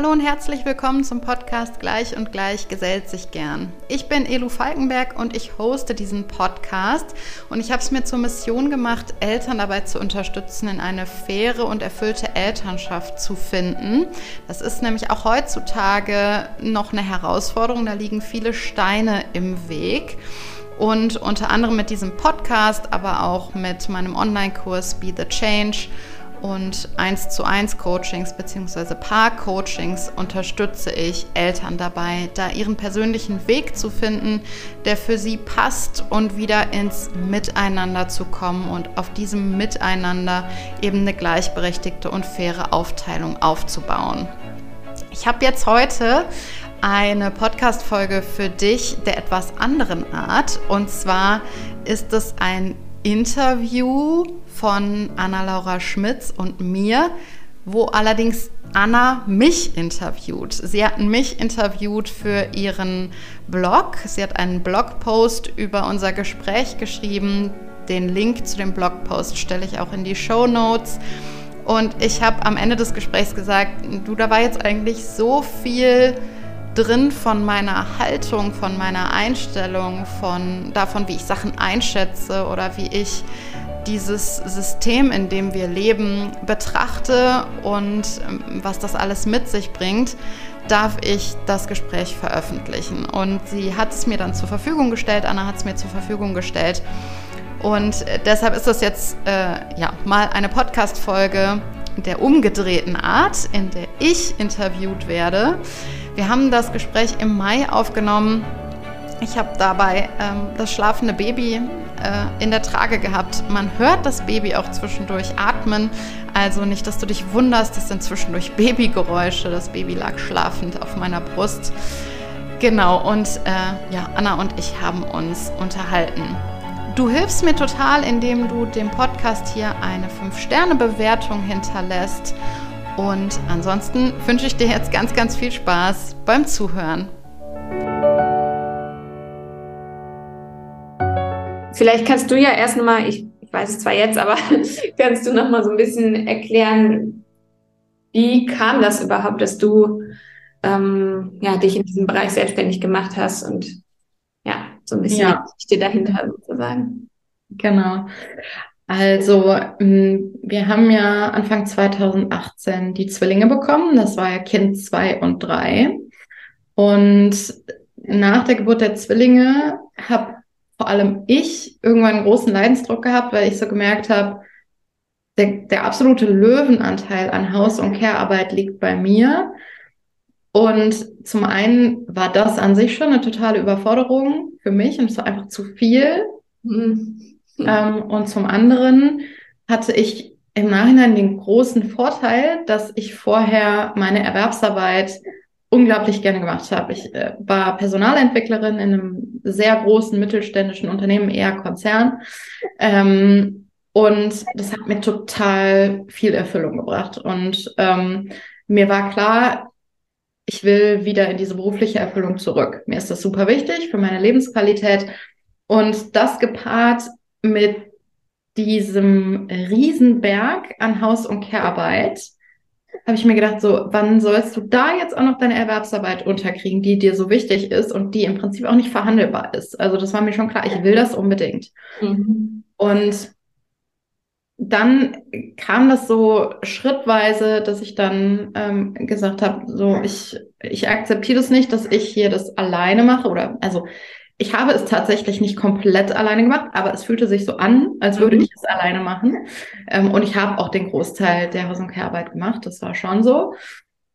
Hallo und herzlich willkommen zum Podcast Gleich und Gleich gesellt sich gern. Ich bin Elu Falkenberg und ich hoste diesen Podcast und ich habe es mir zur Mission gemacht, Eltern dabei zu unterstützen, in eine faire und erfüllte Elternschaft zu finden. Das ist nämlich auch heutzutage noch eine Herausforderung, da liegen viele Steine im Weg. Und unter anderem mit diesem Podcast, aber auch mit meinem Online-Kurs Be the Change und 1 zu 1 Coachings bzw. Paar-Coachings unterstütze ich Eltern dabei, da ihren persönlichen Weg zu finden, der für sie passt und wieder ins Miteinander zu kommen und auf diesem Miteinander eben eine gleichberechtigte und faire Aufteilung aufzubauen. Ich habe jetzt heute eine Podcast-Folge für dich der etwas anderen Art und zwar ist es ein Interview von Anna-Laura Schmitz und mir, wo allerdings Anna mich interviewt. Sie hat mich interviewt für ihren Blog. Sie hat einen Blogpost über unser Gespräch geschrieben. Den Link zu dem Blogpost stelle ich auch in die Show Notes. Und ich habe am Ende des Gesprächs gesagt, du, da war jetzt eigentlich so viel drin von meiner Haltung, von meiner Einstellung, von davon, wie ich Sachen einschätze oder wie ich dieses System, in dem wir leben, betrachte und ähm, was das alles mit sich bringt, darf ich das Gespräch veröffentlichen. Und sie hat es mir dann zur Verfügung gestellt, Anna hat es mir zur Verfügung gestellt. Und äh, deshalb ist das jetzt äh, ja, mal eine Podcast-Folge der umgedrehten Art, in der ich interviewt werde. Wir haben das Gespräch im Mai aufgenommen. Ich habe dabei ähm, das schlafende Baby äh, in der Trage gehabt. Man hört das Baby auch zwischendurch atmen. Also nicht, dass du dich wunderst, das sind zwischendurch Babygeräusche. Das Baby lag schlafend auf meiner Brust. Genau, und äh, ja, Anna und ich haben uns unterhalten. Du hilfst mir total, indem du dem Podcast hier eine 5-Sterne-Bewertung hinterlässt. Und ansonsten wünsche ich dir jetzt ganz, ganz viel Spaß beim Zuhören. Vielleicht kannst du ja erst nochmal, ich, ich weiß es zwar jetzt, aber kannst du nochmal so ein bisschen erklären, wie kam das überhaupt, dass du ähm, ja, dich in diesem Bereich selbstständig gemacht hast und ja, so ein bisschen ja. die Geschichte dahinter sozusagen. Genau. Also, wir haben ja Anfang 2018 die Zwillinge bekommen. Das war ja Kind zwei und drei. Und nach der Geburt der Zwillinge habe vor allem ich irgendwann einen großen Leidensdruck gehabt, weil ich so gemerkt habe, der, der absolute Löwenanteil an Haus- und Care-Arbeit liegt bei mir. Und zum einen war das an sich schon eine totale Überforderung für mich und es war einfach zu viel. Mhm. Ähm, und zum anderen hatte ich im Nachhinein den großen Vorteil, dass ich vorher meine Erwerbsarbeit unglaublich gerne gemacht habe. Ich äh, war Personalentwicklerin in einem sehr großen mittelständischen Unternehmen, eher Konzern. Ähm, und das hat mir total viel Erfüllung gebracht. Und ähm, mir war klar, ich will wieder in diese berufliche Erfüllung zurück. Mir ist das super wichtig für meine Lebensqualität. Und das gepaart mit diesem Riesenberg an Haus- und Care-Arbeit habe ich mir gedacht, so, wann sollst du da jetzt auch noch deine Erwerbsarbeit unterkriegen, die dir so wichtig ist und die im Prinzip auch nicht verhandelbar ist? Also das war mir schon klar, ich will das unbedingt. Mhm. Und dann kam das so schrittweise, dass ich dann ähm, gesagt habe, so ich ich akzeptiere das nicht, dass ich hier das alleine mache oder also ich habe es tatsächlich nicht komplett alleine gemacht, aber es fühlte sich so an, als würde mhm. ich es alleine machen. Ähm, und ich habe auch den Großteil der Haus- und Care-Arbeit gemacht. Das war schon so.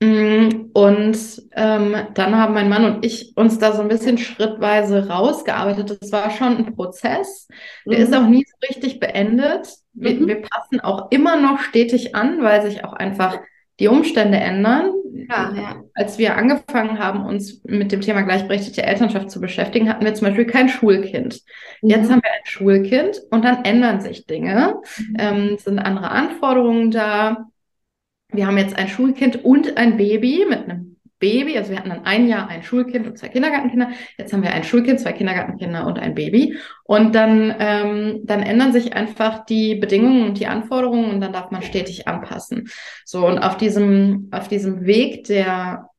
Mm, und ähm, dann haben mein Mann und ich uns da so ein bisschen schrittweise rausgearbeitet. Das war schon ein Prozess. Der mhm. ist auch nie so richtig beendet. Wir, mhm. wir passen auch immer noch stetig an, weil sich auch einfach die Umstände ändern. Ja, ja. Als wir angefangen haben, uns mit dem Thema gleichberechtigte Elternschaft zu beschäftigen, hatten wir zum Beispiel kein Schulkind. Mhm. Jetzt haben wir ein Schulkind und dann ändern sich Dinge. Mhm. Ähm, sind andere Anforderungen da. Wir haben jetzt ein Schulkind und ein Baby mit einem Baby, also wir hatten dann ein Jahr ein Schulkind und zwei Kindergartenkinder. Jetzt haben wir ein Schulkind, zwei Kindergartenkinder und ein Baby. Und dann, ähm, dann ändern sich einfach die Bedingungen und die Anforderungen und dann darf man stetig anpassen. So, und auf diesem, auf diesem Weg der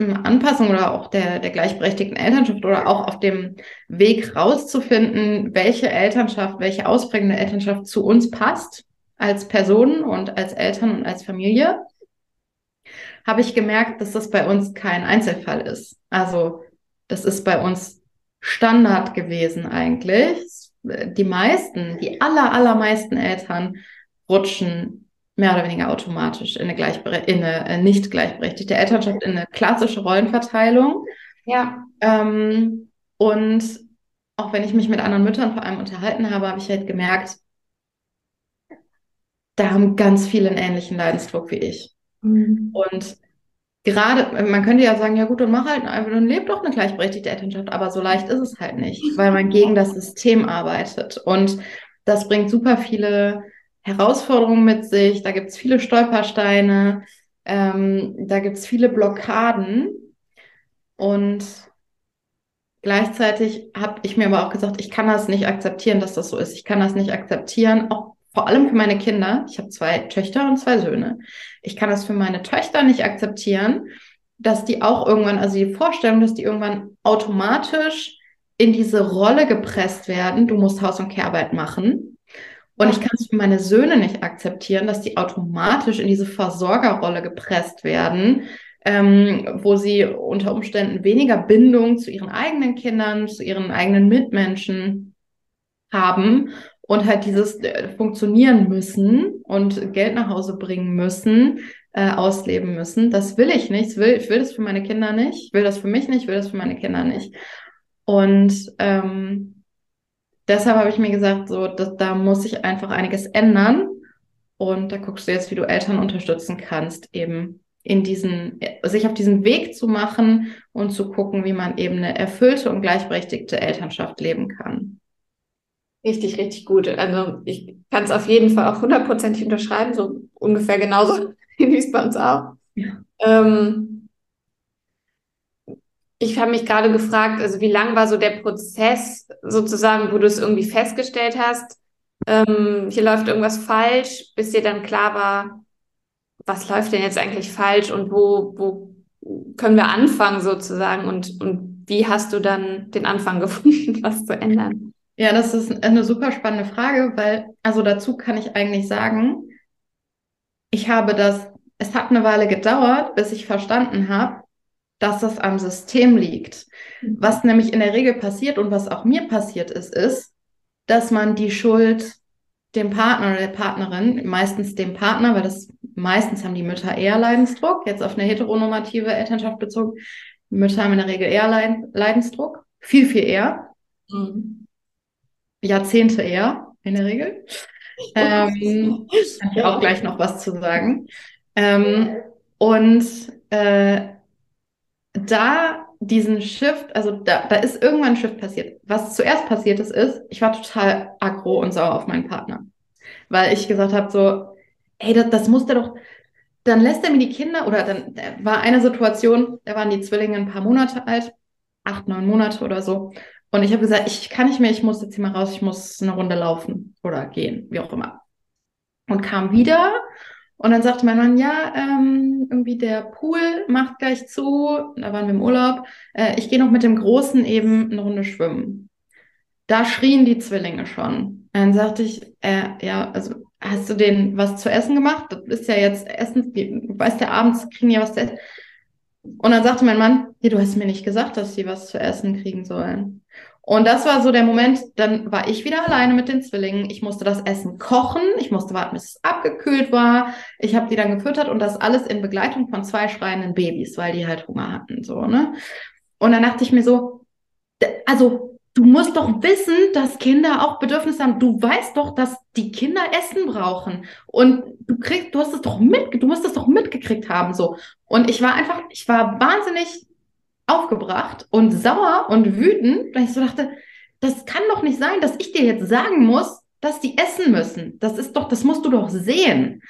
ähm, Anpassung oder auch der, der gleichberechtigten Elternschaft oder auch auf dem Weg rauszufinden, welche Elternschaft, welche ausprägende Elternschaft zu uns passt als Personen und als Eltern und als Familie, habe ich gemerkt, dass das bei uns kein Einzelfall ist. Also das ist bei uns Standard gewesen eigentlich. Die meisten, die aller, allermeisten Eltern rutschen mehr oder weniger automatisch in eine, gleichbere in eine äh, nicht gleichberechtigte Elternschaft, in eine klassische Rollenverteilung. Ja. Ähm, und auch wenn ich mich mit anderen Müttern vor allem unterhalten habe, habe ich halt gemerkt, da haben ganz viele einen ähnlichen Leidensdruck wie ich. Mhm. Und gerade, man könnte ja sagen, ja gut, dann mach halt einfach, dann lebt doch eine gleichberechtigte Elternschaft, aber so leicht ist es halt nicht, weil man gegen das System arbeitet. Und das bringt super viele Herausforderungen mit sich, da gibt es viele Stolpersteine, ähm, da gibt es viele Blockaden. Und gleichzeitig habe ich mir aber auch gesagt, ich kann das nicht akzeptieren, dass das so ist. Ich kann das nicht akzeptieren, auch vor allem für meine Kinder. Ich habe zwei Töchter und zwei Söhne. Ich kann das für meine Töchter nicht akzeptieren, dass die auch irgendwann, also die Vorstellung, dass die irgendwann automatisch in diese Rolle gepresst werden, du musst Haus- und Kehrarbeit machen. Und ich kann es für meine Söhne nicht akzeptieren, dass die automatisch in diese Versorgerrolle gepresst werden, ähm, wo sie unter Umständen weniger Bindung zu ihren eigenen Kindern, zu ihren eigenen Mitmenschen haben und halt dieses äh, funktionieren müssen und Geld nach Hause bringen müssen, äh, ausleben müssen. Das will ich nicht. Ich will, ich will das für meine Kinder nicht. Ich will das für mich nicht. Ich will das für meine Kinder nicht. Und ähm, deshalb habe ich mir gesagt, so, dass, da muss ich einfach einiges ändern. Und da guckst du jetzt, wie du Eltern unterstützen kannst, eben in diesen, sich auf diesen Weg zu machen und zu gucken, wie man eben eine erfüllte und gleichberechtigte Elternschaft leben kann. Richtig, richtig gut. Also ich kann es auf jeden Fall auch hundertprozentig unterschreiben, so ungefähr genauso wie es bei uns auch. Ja. Ähm, ich habe mich gerade gefragt, also wie lang war so der Prozess sozusagen, wo du es irgendwie festgestellt hast, ähm, hier läuft irgendwas falsch, bis dir dann klar war, was läuft denn jetzt eigentlich falsch und wo, wo können wir anfangen sozusagen und, und wie hast du dann den Anfang gefunden, was zu ändern? Ja, das ist eine super spannende Frage, weil, also dazu kann ich eigentlich sagen, ich habe das, es hat eine Weile gedauert, bis ich verstanden habe, dass das am System liegt. Mhm. Was nämlich in der Regel passiert und was auch mir passiert ist, ist, dass man die Schuld dem Partner oder der Partnerin, meistens dem Partner, weil das meistens haben die Mütter eher Leidensdruck, jetzt auf eine heteronormative Elternschaft bezogen. Mütter haben in der Regel eher Leidensdruck, viel, viel eher. Mhm. Jahrzehnte eher, in der Regel. Ähm, kann ich auch gleich noch was zu sagen. Ähm, und äh, da diesen Shift, also da, da ist irgendwann ein Shift passiert. Was zuerst passiert ist, ist, ich war total aggro und sauer auf meinen Partner. Weil ich gesagt habe, so, ey, das, das muss der doch, dann lässt er mir die Kinder, oder dann war eine Situation, da waren die Zwillinge ein paar Monate alt, acht, neun Monate oder so. Und ich habe gesagt, ich kann nicht mehr, ich muss jetzt hier mal raus, ich muss eine Runde laufen oder gehen, wie auch immer. Und kam wieder und dann sagte mein Mann, ja, ähm, irgendwie der Pool macht gleich zu, da waren wir im Urlaub, äh, ich gehe noch mit dem Großen eben eine Runde schwimmen. Da schrien die Zwillinge schon. Dann sagte ich, äh, ja, also hast du denen was zu essen gemacht? Das ist ja jetzt Essen, weißt ja, abends kriegen ja was zu essen. Und dann sagte mein Mann, ja, du hast mir nicht gesagt, dass sie was zu essen kriegen sollen. Und das war so der Moment, dann war ich wieder alleine mit den Zwillingen. Ich musste das Essen kochen, ich musste warten, bis es abgekühlt war. Ich habe die dann gefüttert und das alles in Begleitung von zwei schreienden Babys, weil die halt Hunger hatten, so, ne? Und dann dachte ich mir so, also du musst doch wissen, dass Kinder auch Bedürfnisse haben. Du weißt doch, dass die Kinder Essen brauchen. Und du kriegst, du hast es doch mit, du musst es doch mitgekriegt haben, so. Und ich war einfach, ich war wahnsinnig aufgebracht und sauer und wütend, weil ich so dachte, das kann doch nicht sein, dass ich dir jetzt sagen muss, dass die essen müssen. Das ist doch, das musst du doch sehen.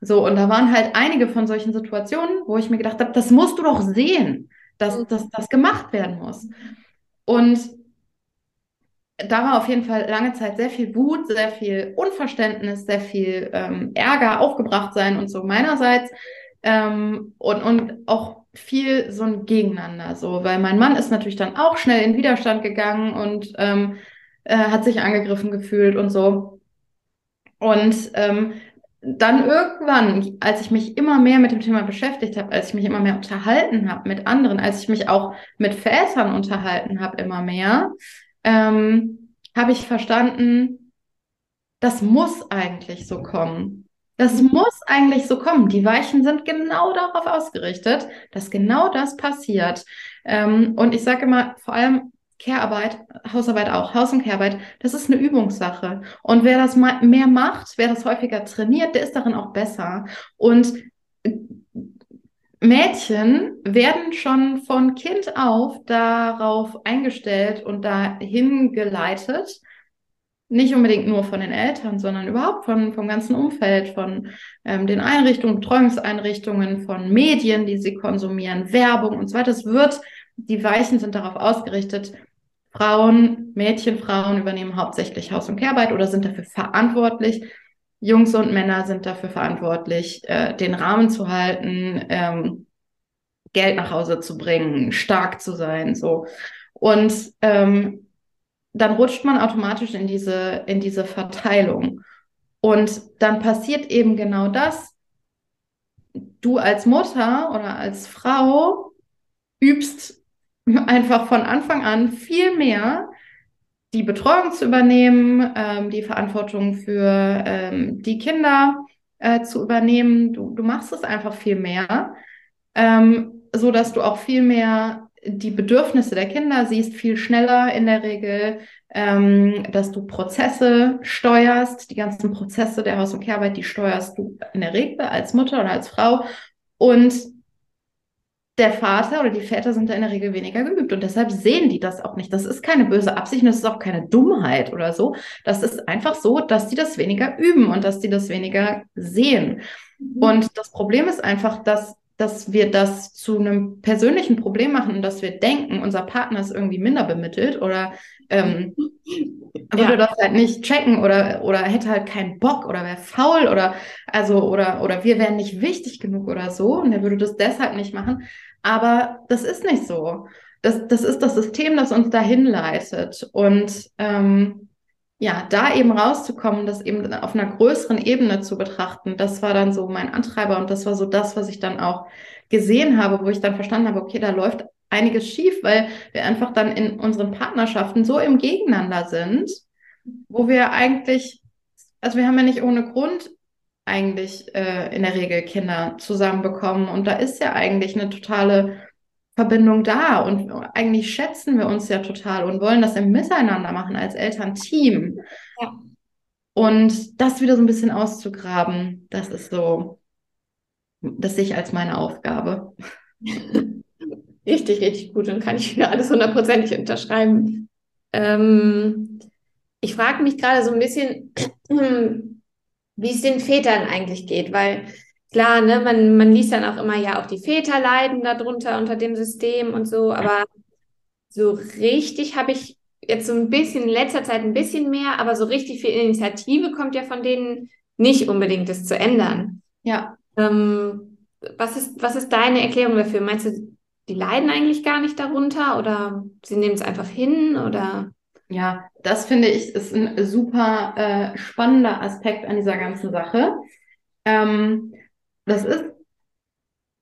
So, und da waren halt einige von solchen Situationen, wo ich mir gedacht habe, das musst du doch sehen, dass, dass das gemacht werden muss. Und da war auf jeden Fall lange Zeit sehr viel Wut, sehr viel Unverständnis, sehr viel ähm, Ärger, aufgebracht sein und so meinerseits. Ähm, und, und auch viel so ein Gegeneinander, so, weil mein Mann ist natürlich dann auch schnell in Widerstand gegangen und ähm, äh, hat sich angegriffen gefühlt und so. Und ähm, dann irgendwann, als ich mich immer mehr mit dem Thema beschäftigt habe, als ich mich immer mehr unterhalten habe mit anderen, als ich mich auch mit Vätern unterhalten habe, immer mehr, ähm, habe ich verstanden, das muss eigentlich so kommen. Das muss eigentlich so kommen. Die Weichen sind genau darauf ausgerichtet, dass genau das passiert. Ähm, und ich sage immer, vor allem Care-Arbeit, Hausarbeit auch, Haus- und Care-Arbeit, das ist eine Übungssache. Und wer das mehr macht, wer das häufiger trainiert, der ist darin auch besser. Und Mädchen werden schon von Kind auf darauf eingestellt und dahin geleitet, nicht unbedingt nur von den Eltern, sondern überhaupt von, vom ganzen Umfeld, von ähm, den Einrichtungen, Betreuungseinrichtungen, von Medien, die sie konsumieren, Werbung und so weiter. Es wird, die Weichen sind darauf ausgerichtet, Frauen, Mädchen, Frauen übernehmen hauptsächlich Haus- und Kehrarbeit oder sind dafür verantwortlich. Jungs und Männer sind dafür verantwortlich, äh, den Rahmen zu halten, ähm, Geld nach Hause zu bringen, stark zu sein, so. Und ähm, dann rutscht man automatisch in diese, in diese Verteilung. Und dann passiert eben genau das. Du als Mutter oder als Frau übst einfach von Anfang an viel mehr die Betreuung zu übernehmen, ähm, die Verantwortung für ähm, die Kinder äh, zu übernehmen. Du, du machst es einfach viel mehr, ähm, so dass du auch viel mehr die Bedürfnisse der Kinder siehst, viel schneller in der Regel, ähm, dass du Prozesse steuerst, die ganzen Prozesse der Haus- und Kehrarbeit, die steuerst du in der Regel als Mutter oder als Frau. Und der Vater oder die Väter sind da in der Regel weniger geübt und deshalb sehen die das auch nicht. Das ist keine böse Absicht und das ist auch keine Dummheit oder so. Das ist einfach so, dass die das weniger üben und dass die das weniger sehen. Mhm. Und das Problem ist einfach, dass dass wir das zu einem persönlichen Problem machen und dass wir denken, unser Partner ist irgendwie minder bemittelt oder ähm, würde das halt nicht checken oder, oder hätte halt keinen Bock oder wäre faul oder also oder oder wir wären nicht wichtig genug oder so und er würde das deshalb nicht machen. Aber das ist nicht so. Das, das ist das System, das uns dahin leitet. Und ähm, ja, da eben rauszukommen, das eben auf einer größeren Ebene zu betrachten, das war dann so mein Antreiber und das war so das, was ich dann auch gesehen habe, wo ich dann verstanden habe, okay, da läuft einiges schief, weil wir einfach dann in unseren Partnerschaften so im Gegeneinander sind, wo wir eigentlich, also wir haben ja nicht ohne Grund eigentlich äh, in der Regel Kinder zusammenbekommen und da ist ja eigentlich eine totale Verbindung da und eigentlich schätzen wir uns ja total und wollen das im Miteinander machen als Elternteam. Ja. Und das wieder so ein bisschen auszugraben, das ist so, das sehe ich als meine Aufgabe. Richtig, richtig gut und kann ich wieder alles hundertprozentig unterschreiben. Ähm, ich frage mich gerade so ein bisschen, wie es den Vätern eigentlich geht, weil klar, ne, man, man liest dann auch immer, ja, auch die Väter leiden darunter unter dem System und so, aber so richtig habe ich jetzt so ein bisschen in letzter Zeit ein bisschen mehr, aber so richtig viel Initiative kommt ja von denen nicht unbedingt, das zu ändern. Ja. Ähm, was ist, was ist deine Erklärung dafür? Meinst du, die leiden eigentlich gar nicht darunter oder sie nehmen es einfach hin oder? Ja, das finde ich ist ein super äh, spannender Aspekt an dieser ganzen Sache. Ähm, das ist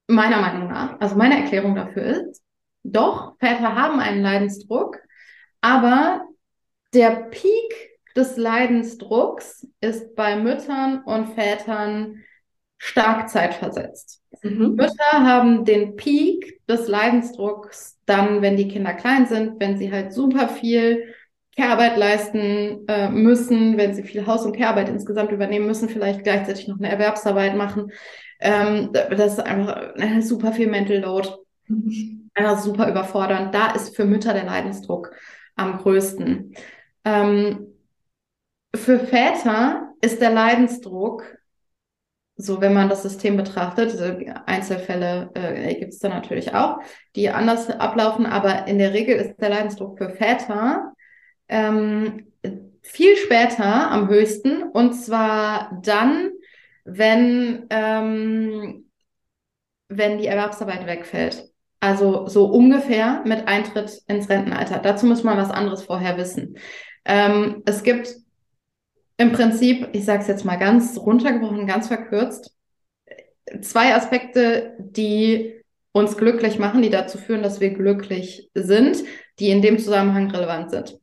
meiner Meinung nach, also meine Erklärung dafür ist, doch, Väter haben einen Leidensdruck, aber der Peak des Leidensdrucks ist bei Müttern und Vätern stark zeitversetzt. Mhm. Mütter haben den Peak des Leidensdrucks dann, wenn die Kinder klein sind, wenn sie halt super viel Care-Arbeit leisten äh, müssen, wenn sie viel Haus- und Care-Arbeit insgesamt übernehmen müssen, vielleicht gleichzeitig noch eine Erwerbsarbeit machen. Ähm, das ist einfach super viel Mental Load. Einfach super überfordernd. Da ist für Mütter der Leidensdruck am größten. Ähm, für Väter ist der Leidensdruck so, wenn man das System betrachtet, Einzelfälle äh, gibt es da natürlich auch, die anders ablaufen, aber in der Regel ist der Leidensdruck für Väter ähm, viel später am höchsten und zwar dann, wenn, ähm, wenn die Erwerbsarbeit wegfällt. Also so ungefähr mit Eintritt ins Rentenalter. Dazu muss man was anderes vorher wissen. Ähm, es gibt im Prinzip, ich sage es jetzt mal ganz runtergebrochen, ganz verkürzt, zwei Aspekte, die uns glücklich machen, die dazu führen, dass wir glücklich sind, die in dem Zusammenhang relevant sind.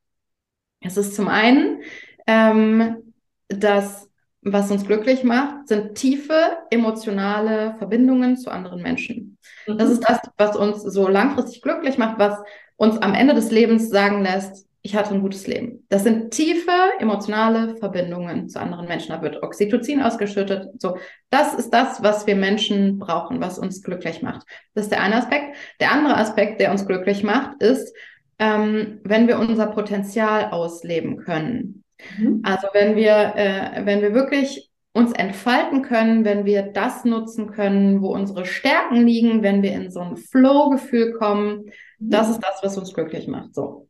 Es ist zum einen, ähm, dass was uns glücklich macht, sind tiefe emotionale Verbindungen zu anderen Menschen. Mhm. Das ist das, was uns so langfristig glücklich macht, was uns am Ende des Lebens sagen lässt, ich hatte ein gutes Leben. Das sind tiefe emotionale Verbindungen zu anderen Menschen. Da wird Oxytocin ausgeschüttet. So, das ist das, was wir Menschen brauchen, was uns glücklich macht. Das ist der eine Aspekt. Der andere Aspekt, der uns glücklich macht, ist, ähm, wenn wir unser Potenzial ausleben können. Mhm. Also wenn wir, äh, wenn wir wirklich uns entfalten können, wenn wir das nutzen können, wo unsere Stärken liegen, wenn wir in so ein Flow-Gefühl kommen, mhm. das ist das, was uns glücklich macht. So.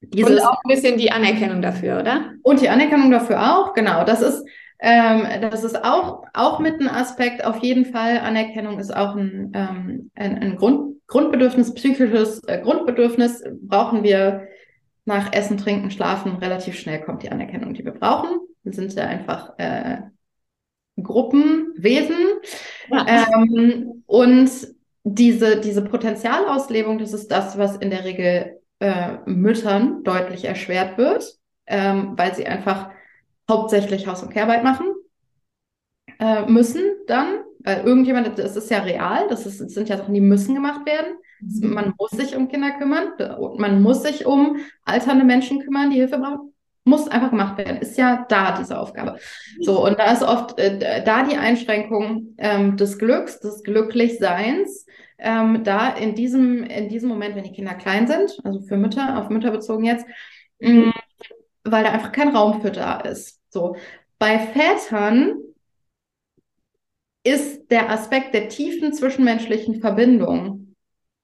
Dieses, und auch ein bisschen die Anerkennung dafür, oder? Und die Anerkennung dafür auch, genau. Das ist, ähm, das ist auch, auch mit ein Aspekt, auf jeden Fall. Anerkennung ist auch ein, ähm, ein, ein Grund, Grundbedürfnis, psychisches äh, Grundbedürfnis. Brauchen wir nach Essen, Trinken, Schlafen relativ schnell kommt die Anerkennung, die wir brauchen. Wir sind ja einfach äh, Gruppenwesen. Ja. Ähm, und diese, diese Potenzialauslebung, das ist das, was in der Regel äh, Müttern deutlich erschwert wird, ähm, weil sie einfach hauptsächlich Haus- und Kehrarbeit machen äh, müssen dann, weil irgendjemand, das ist ja real, das, ist, das sind ja Sachen, die müssen gemacht werden. Man muss sich um Kinder kümmern, man muss sich um alternde Menschen kümmern, die Hilfe brauchen. Muss einfach gemacht werden. Ist ja da, diese Aufgabe. So, und da ist oft äh, da die Einschränkung ähm, des Glücks, des Glücklichseins, ähm, da in diesem, in diesem Moment, wenn die Kinder klein sind, also für Mütter, auf Mütter bezogen jetzt, mh, mm, weil da einfach kein Raum für da ist. So. Bei Vätern ist der Aspekt der tiefen zwischenmenschlichen Verbindung,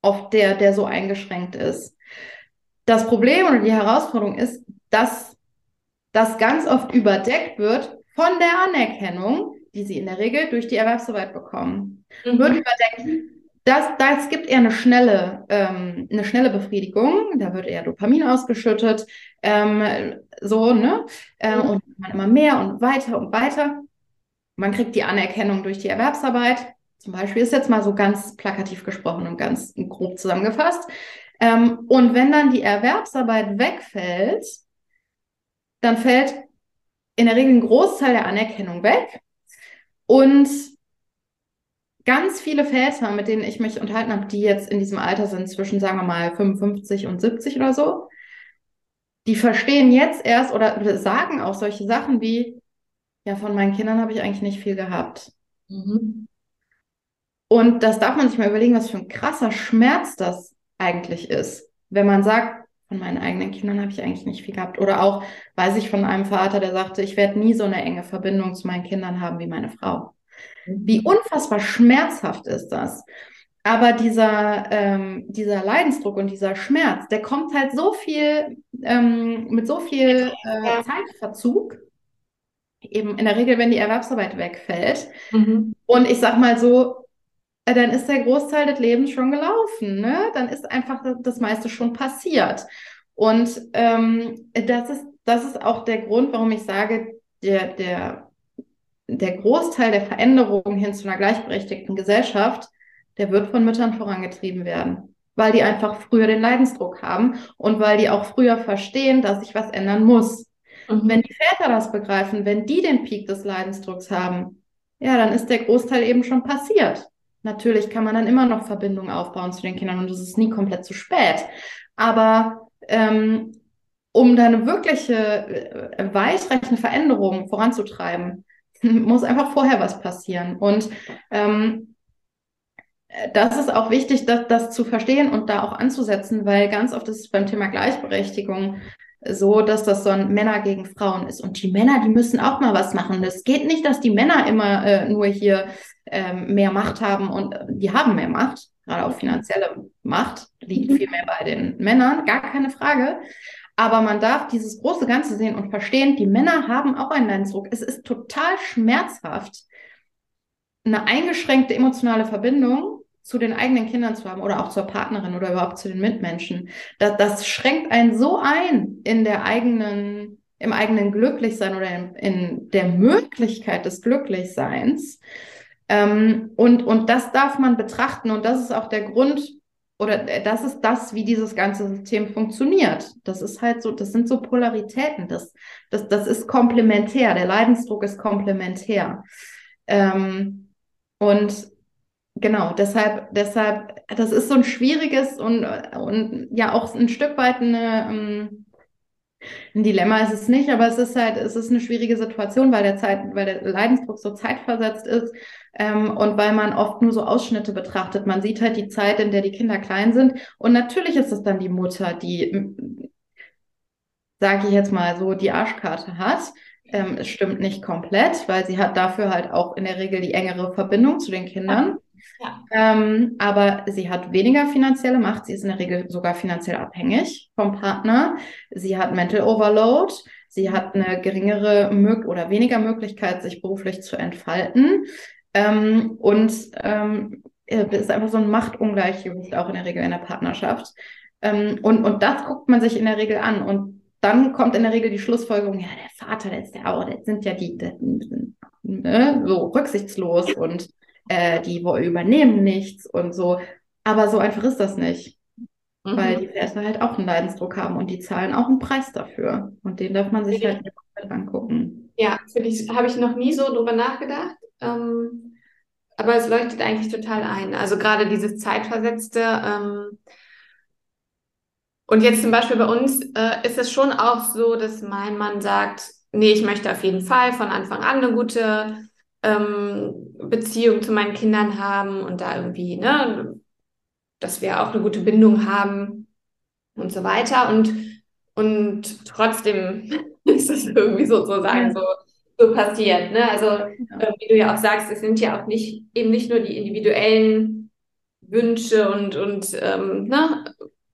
auf der der so eingeschränkt ist. Das Problem oder die Herausforderung ist, dass das ganz oft überdeckt wird von der Anerkennung, die sie in der Regel durch die Erwerbsarbeit bekommen. Mhm. Wird überdeckt das, das gibt eher eine schnelle, ähm, eine schnelle Befriedigung. Da wird eher Dopamin ausgeschüttet. Ähm, so, ne? Ähm, mhm. Und man immer mehr und weiter und weiter. Man kriegt die Anerkennung durch die Erwerbsarbeit. Zum Beispiel ist jetzt mal so ganz plakativ gesprochen und ganz grob zusammengefasst. Ähm, und wenn dann die Erwerbsarbeit wegfällt, dann fällt in der Regel ein Großteil der Anerkennung weg. Und ganz viele Väter, mit denen ich mich unterhalten habe, die jetzt in diesem Alter sind, zwischen, sagen wir mal, 55 und 70 oder so, die verstehen jetzt erst oder sagen auch solche Sachen wie, ja, von meinen Kindern habe ich eigentlich nicht viel gehabt. Mhm. Und das darf man sich mal überlegen, was für ein krasser Schmerz das eigentlich ist, wenn man sagt, von meinen eigenen Kindern habe ich eigentlich nicht viel gehabt. Oder auch, weiß ich von einem Vater, der sagte, ich werde nie so eine enge Verbindung zu meinen Kindern haben wie meine Frau. Wie unfassbar schmerzhaft ist das? Aber dieser, ähm, dieser Leidensdruck und dieser Schmerz, der kommt halt so viel, ähm, mit so viel äh, Zeitverzug, eben in der Regel, wenn die Erwerbsarbeit wegfällt. Mhm. Und ich sag mal so, dann ist der Großteil des Lebens schon gelaufen, ne? Dann ist einfach das meiste schon passiert. Und ähm, das ist, das ist auch der Grund, warum ich sage, der, der der Großteil der Veränderungen hin zu einer gleichberechtigten Gesellschaft, der wird von Müttern vorangetrieben werden, weil die einfach früher den Leidensdruck haben und weil die auch früher verstehen, dass sich was ändern muss. Mhm. Wenn die Väter das begreifen, wenn die den Peak des Leidensdrucks haben, ja, dann ist der Großteil eben schon passiert. Natürlich kann man dann immer noch Verbindungen aufbauen zu den Kindern und es ist nie komplett zu spät. Aber ähm, um eine wirkliche äh, weitreichende Veränderung voranzutreiben, muss einfach vorher was passieren. Und ähm, das ist auch wichtig, das, das zu verstehen und da auch anzusetzen, weil ganz oft ist es beim Thema Gleichberechtigung so, dass das so ein Männer gegen Frauen ist. Und die Männer, die müssen auch mal was machen. Es geht nicht, dass die Männer immer äh, nur hier ähm, mehr Macht haben und äh, die haben mehr Macht, gerade auch finanzielle Macht, liegt mhm. viel mehr bei den Männern, gar keine Frage. Aber man darf dieses große Ganze sehen und verstehen, die Männer haben auch einen Leidensdruck. Es ist total schmerzhaft, eine eingeschränkte emotionale Verbindung zu den eigenen Kindern zu haben oder auch zur Partnerin oder überhaupt zu den Mitmenschen. Das, das schränkt einen so ein in der eigenen, im eigenen Glücklichsein oder in, in der Möglichkeit des Glücklichseins. Ähm, und, und das darf man betrachten und das ist auch der Grund, oder das ist das, wie dieses ganze System funktioniert. Das ist halt so, das sind so Polaritäten. Das, das, das ist komplementär. Der Leidensdruck ist komplementär. Ähm, und genau, deshalb, deshalb, das ist so ein schwieriges und, und ja auch ein Stück weit eine, ähm, ein Dilemma ist es nicht, aber es ist halt, es ist eine schwierige Situation, weil der Zeit, weil der Leidensdruck so zeitversetzt ist ähm, und weil man oft nur so Ausschnitte betrachtet. Man sieht halt die Zeit, in der die Kinder klein sind. Und natürlich ist es dann die Mutter, die, sage ich jetzt mal so, die Arschkarte hat. Ähm, es stimmt nicht komplett, weil sie hat dafür halt auch in der Regel die engere Verbindung zu den Kindern. Ja. Ähm, aber sie hat weniger finanzielle Macht. Sie ist in der Regel sogar finanziell abhängig vom Partner. Sie hat Mental Overload. Sie hat eine geringere oder weniger Möglichkeit, sich beruflich zu entfalten. Ähm, und ähm, ist einfach so ein Machtungleichgewicht auch in der Regel in der Partnerschaft. Ähm, und, und das guckt man sich in der Regel an. Und dann kommt in der Regel die Schlussfolgerung, ja, der Vater, der ist ja auch, das sind ja die, die ne, so rücksichtslos und äh, die übernehmen nichts und so. Aber so einfach ist das nicht. Mhm. Weil die Väter halt auch einen Leidensdruck haben und die zahlen auch einen Preis dafür. Und den darf man sich ja. halt mit angucken. Ja, ich, habe ich noch nie so drüber nachgedacht. Ähm, aber es leuchtet eigentlich total ein. Also gerade dieses Zeitversetzte. Ähm, und jetzt zum Beispiel bei uns äh, ist es schon auch so, dass mein Mann sagt, nee, ich möchte auf jeden Fall von Anfang an eine gute ähm, Beziehung zu meinen Kindern haben und da irgendwie, ne, dass wir auch eine gute Bindung haben und so weiter. Und, und trotzdem ist das irgendwie sozusagen so, so passiert. Ne? Also, äh, wie du ja auch sagst, es sind ja auch nicht eben nicht nur die individuellen Wünsche und, und ähm, ne,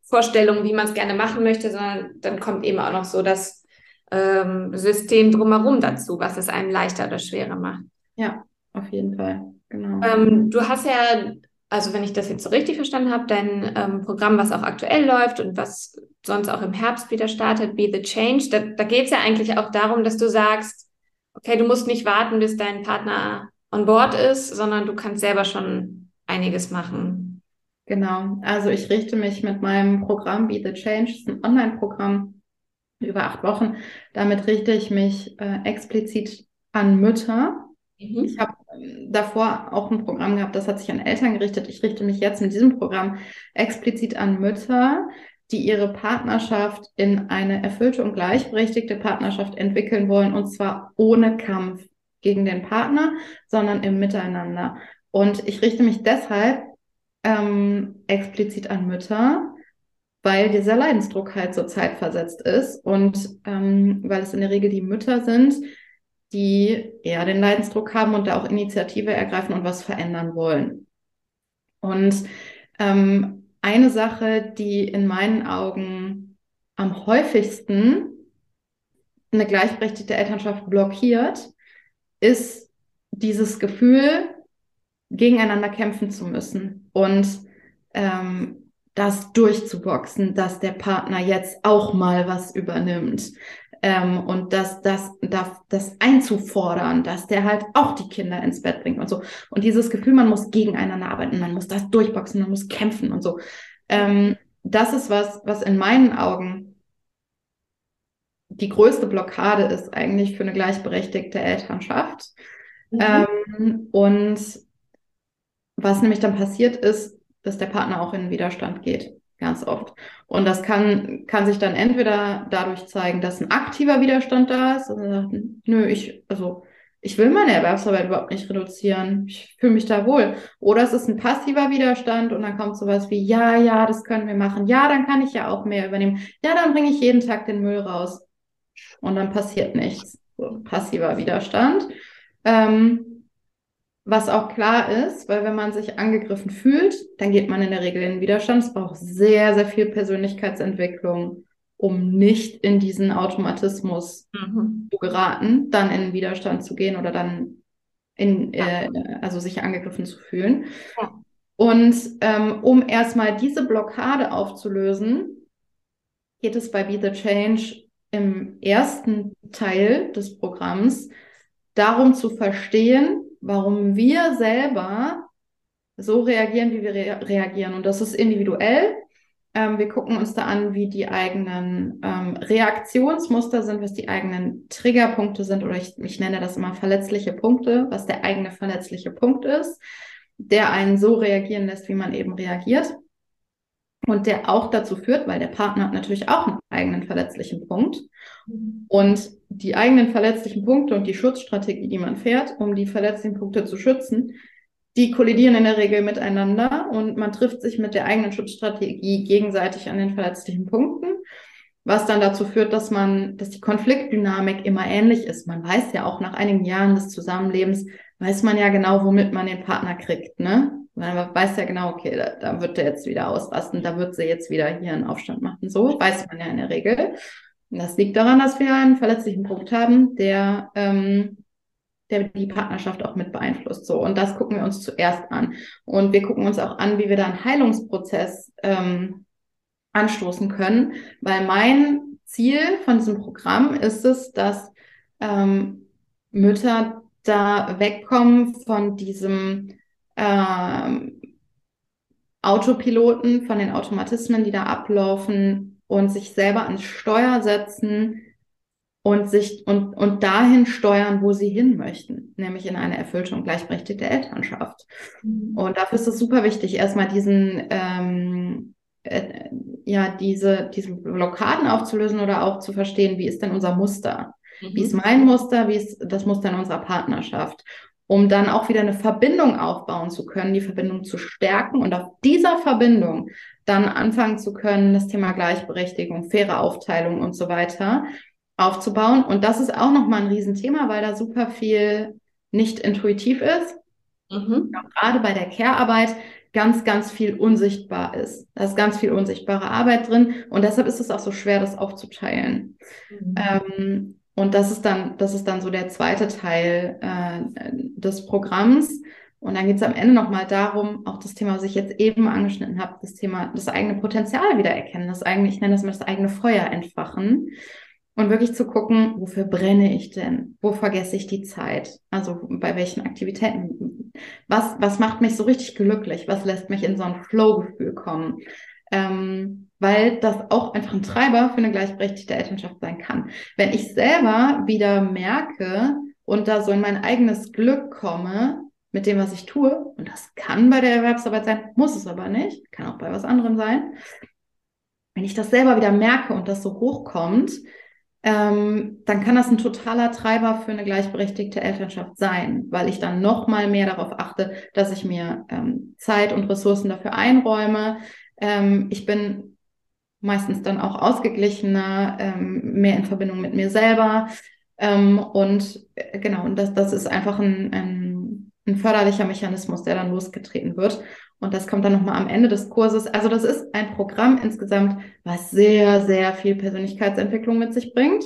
Vorstellungen, wie man es gerne machen möchte, sondern dann kommt eben auch noch so das ähm, System drumherum dazu, was es einem leichter oder schwerer macht. Ja, auf jeden Fall. Genau. Ähm, du hast ja, also wenn ich das jetzt so richtig verstanden habe, dein ähm, Programm, was auch aktuell läuft und was sonst auch im Herbst wieder startet, Be the Change, da, da geht es ja eigentlich auch darum, dass du sagst, okay, du musst nicht warten, bis dein Partner on board ist, sondern du kannst selber schon einiges machen. Genau, also ich richte mich mit meinem Programm Be the Change, das ist ein Online-Programm über acht Wochen. Damit richte ich mich äh, explizit an Mütter, Mhm. Ich habe ähm, davor auch ein Programm gehabt, das hat sich an Eltern gerichtet. Ich richte mich jetzt mit diesem Programm explizit an Mütter, die ihre Partnerschaft in eine erfüllte und gleichberechtigte Partnerschaft entwickeln wollen, und zwar ohne Kampf gegen den Partner, sondern im Miteinander. Und ich richte mich deshalb ähm, explizit an Mütter, weil dieser Leidensdruck halt so zeitversetzt ist und ähm, weil es in der Regel die Mütter sind, die eher den Leidensdruck haben und da auch Initiative ergreifen und was verändern wollen. Und ähm, eine Sache, die in meinen Augen am häufigsten eine gleichberechtigte Elternschaft blockiert, ist dieses Gefühl, gegeneinander kämpfen zu müssen und ähm, das durchzuboxen, dass der Partner jetzt auch mal was übernimmt, ähm, und das, das, das, das einzufordern, dass der halt auch die Kinder ins Bett bringt und so. Und dieses Gefühl, man muss gegeneinander arbeiten, man muss das durchboxen, man muss kämpfen und so. Ähm, das ist was, was in meinen Augen die größte Blockade ist eigentlich für eine gleichberechtigte Elternschaft. Mhm. Ähm, und was nämlich dann passiert ist, dass der Partner auch in den Widerstand geht ganz oft. Und das kann, kann sich dann entweder dadurch zeigen, dass ein aktiver Widerstand da ist, also sagt, nö, ich, also ich will meine Erwerbsarbeit überhaupt nicht reduzieren. Ich fühle mich da wohl. Oder es ist ein passiver Widerstand und dann kommt sowas wie, ja, ja, das können wir machen. Ja, dann kann ich ja auch mehr übernehmen. Ja, dann bringe ich jeden Tag den Müll raus. Und dann passiert nichts. So, passiver Widerstand. Ähm, was auch klar ist, weil wenn man sich angegriffen fühlt, dann geht man in der Regel in Widerstand. Es braucht sehr, sehr viel Persönlichkeitsentwicklung um nicht in diesen Automatismus mhm. zu geraten, dann in Widerstand zu gehen oder dann in, äh, also sich angegriffen zu fühlen. Ja. Und ähm, um erstmal diese Blockade aufzulösen, geht es bei Be the Change im ersten Teil des Programms darum zu verstehen, warum wir selber so reagieren, wie wir re reagieren. Und das ist individuell. Ähm, wir gucken uns da an, wie die eigenen ähm, Reaktionsmuster sind, was die eigenen Triggerpunkte sind, oder ich, ich nenne das immer verletzliche Punkte, was der eigene verletzliche Punkt ist, der einen so reagieren lässt, wie man eben reagiert. Und der auch dazu führt, weil der Partner hat natürlich auch einen eigenen verletzlichen Punkt. Und die eigenen verletzlichen Punkte und die Schutzstrategie, die man fährt, um die verletzlichen Punkte zu schützen, die kollidieren in der Regel miteinander und man trifft sich mit der eigenen Schutzstrategie gegenseitig an den verletzlichen Punkten, was dann dazu führt, dass man, dass die Konfliktdynamik immer ähnlich ist. Man weiß ja auch nach einigen Jahren des Zusammenlebens, weiß man ja genau, womit man den Partner kriegt, ne? Man weiß ja genau, okay, da, da wird der jetzt wieder ausrasten, da wird sie jetzt wieder hier einen Aufstand machen. So weiß man ja in der Regel. Und das liegt daran, dass wir einen verletzlichen Punkt haben, der ähm, der die Partnerschaft auch mit beeinflusst. So, und das gucken wir uns zuerst an. Und wir gucken uns auch an, wie wir da einen Heilungsprozess ähm, anstoßen können, weil mein Ziel von diesem Programm ist es, dass ähm, Mütter da wegkommen von diesem ähm, Autopiloten, von den Automatismen, die da ablaufen und sich selber ans Steuer setzen, und sich und, und dahin steuern, wo sie hin möchten, nämlich in eine erfüllte und gleichberechtigte Elternschaft. Mhm. Und dafür ist es super wichtig, erstmal diesen ähm, äh, ja diese diese Blockaden aufzulösen oder auch zu verstehen, wie ist denn unser Muster? Mhm. Wie ist mein Muster? Wie ist das Muster in unserer Partnerschaft? Um dann auch wieder eine Verbindung aufbauen zu können, die Verbindung zu stärken und auf dieser Verbindung dann anfangen zu können, das Thema Gleichberechtigung, faire Aufteilung und so weiter aufzubauen. Und das ist auch nochmal ein Riesenthema, weil da super viel nicht intuitiv ist. Mhm. Gerade bei der Care-Arbeit ganz, ganz viel unsichtbar ist. Da ist ganz viel unsichtbare Arbeit drin und deshalb ist es auch so schwer, das aufzuteilen. Mhm. Ähm, und das ist dann, das ist dann so der zweite Teil äh, des Programms. Und dann geht es am Ende nochmal darum, auch das Thema, was ich jetzt eben angeschnitten habe, das Thema, das eigene Potenzial wiedererkennen, das eigene, ich nenne das mal das eigene Feuer entfachen. Und wirklich zu gucken, wofür brenne ich denn? Wo vergesse ich die Zeit? Also bei welchen Aktivitäten? Was, was macht mich so richtig glücklich? Was lässt mich in so ein Flow-Gefühl kommen? Ähm, weil das auch einfach ein Treiber für eine gleichberechtigte Elternschaft sein kann. Wenn ich selber wieder merke und da so in mein eigenes Glück komme mit dem, was ich tue, und das kann bei der Erwerbsarbeit sein, muss es aber nicht, kann auch bei was anderem sein. Wenn ich das selber wieder merke und das so hochkommt, ähm, dann kann das ein totaler Treiber für eine gleichberechtigte Elternschaft sein, weil ich dann noch mal mehr darauf achte, dass ich mir ähm, Zeit und Ressourcen dafür einräume. Ähm, ich bin meistens dann auch ausgeglichener, ähm, mehr in Verbindung mit mir selber. Ähm, und äh, genau, und das, das ist einfach ein, ein, ein förderlicher Mechanismus, der dann losgetreten wird. Und das kommt dann nochmal am Ende des Kurses. Also das ist ein Programm insgesamt, was sehr, sehr viel Persönlichkeitsentwicklung mit sich bringt.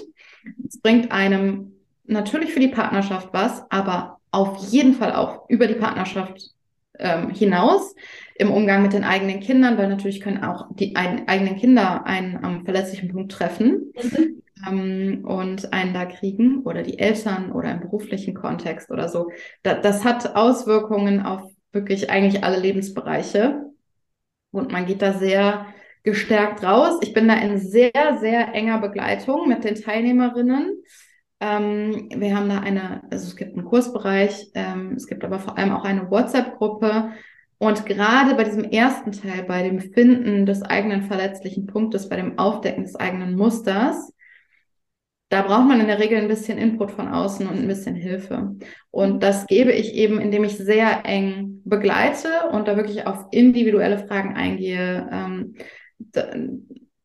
Es bringt einem natürlich für die Partnerschaft was, aber auf jeden Fall auch über die Partnerschaft ähm, hinaus im Umgang mit den eigenen Kindern, weil natürlich können auch die ein, eigenen Kinder einen am verletzlichen Punkt treffen. Mhm. Ähm, und einen da kriegen oder die Eltern oder im beruflichen Kontext oder so. Da, das hat Auswirkungen auf wirklich eigentlich alle Lebensbereiche. Und man geht da sehr gestärkt raus. Ich bin da in sehr, sehr enger Begleitung mit den Teilnehmerinnen. Ähm, wir haben da eine, also es gibt einen Kursbereich, ähm, es gibt aber vor allem auch eine WhatsApp-Gruppe. Und gerade bei diesem ersten Teil, bei dem Finden des eigenen verletzlichen Punktes, bei dem Aufdecken des eigenen Musters, da braucht man in der Regel ein bisschen Input von außen und ein bisschen Hilfe. Und das gebe ich eben, indem ich sehr eng begleite und da wirklich auf individuelle Fragen eingehe, ähm, da,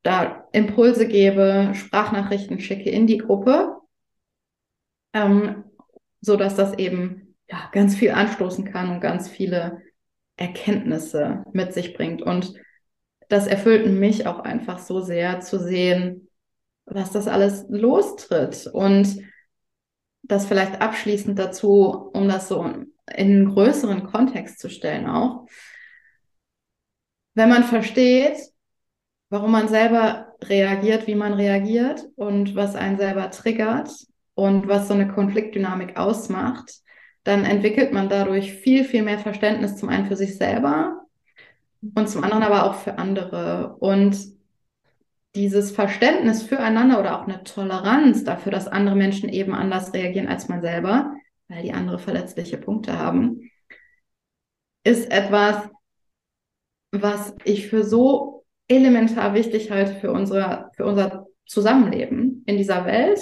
da, Impulse gebe, Sprachnachrichten schicke in die Gruppe, ähm, so dass das eben ja, ganz viel anstoßen kann und ganz viele Erkenntnisse mit sich bringt. Und das erfüllt mich auch einfach so sehr zu sehen, was das alles lostritt. Und das vielleicht abschließend dazu, um das so in einen größeren Kontext zu stellen auch. Wenn man versteht, warum man selber reagiert, wie man reagiert und was einen selber triggert und was so eine Konfliktdynamik ausmacht, dann entwickelt man dadurch viel, viel mehr Verständnis zum einen für sich selber und zum anderen aber auch für andere. Und dieses Verständnis füreinander oder auch eine Toleranz dafür, dass andere Menschen eben anders reagieren als man selber, weil die andere verletzliche Punkte haben, ist etwas, was ich für so elementar wichtig halte für, unsere, für unser Zusammenleben in dieser Welt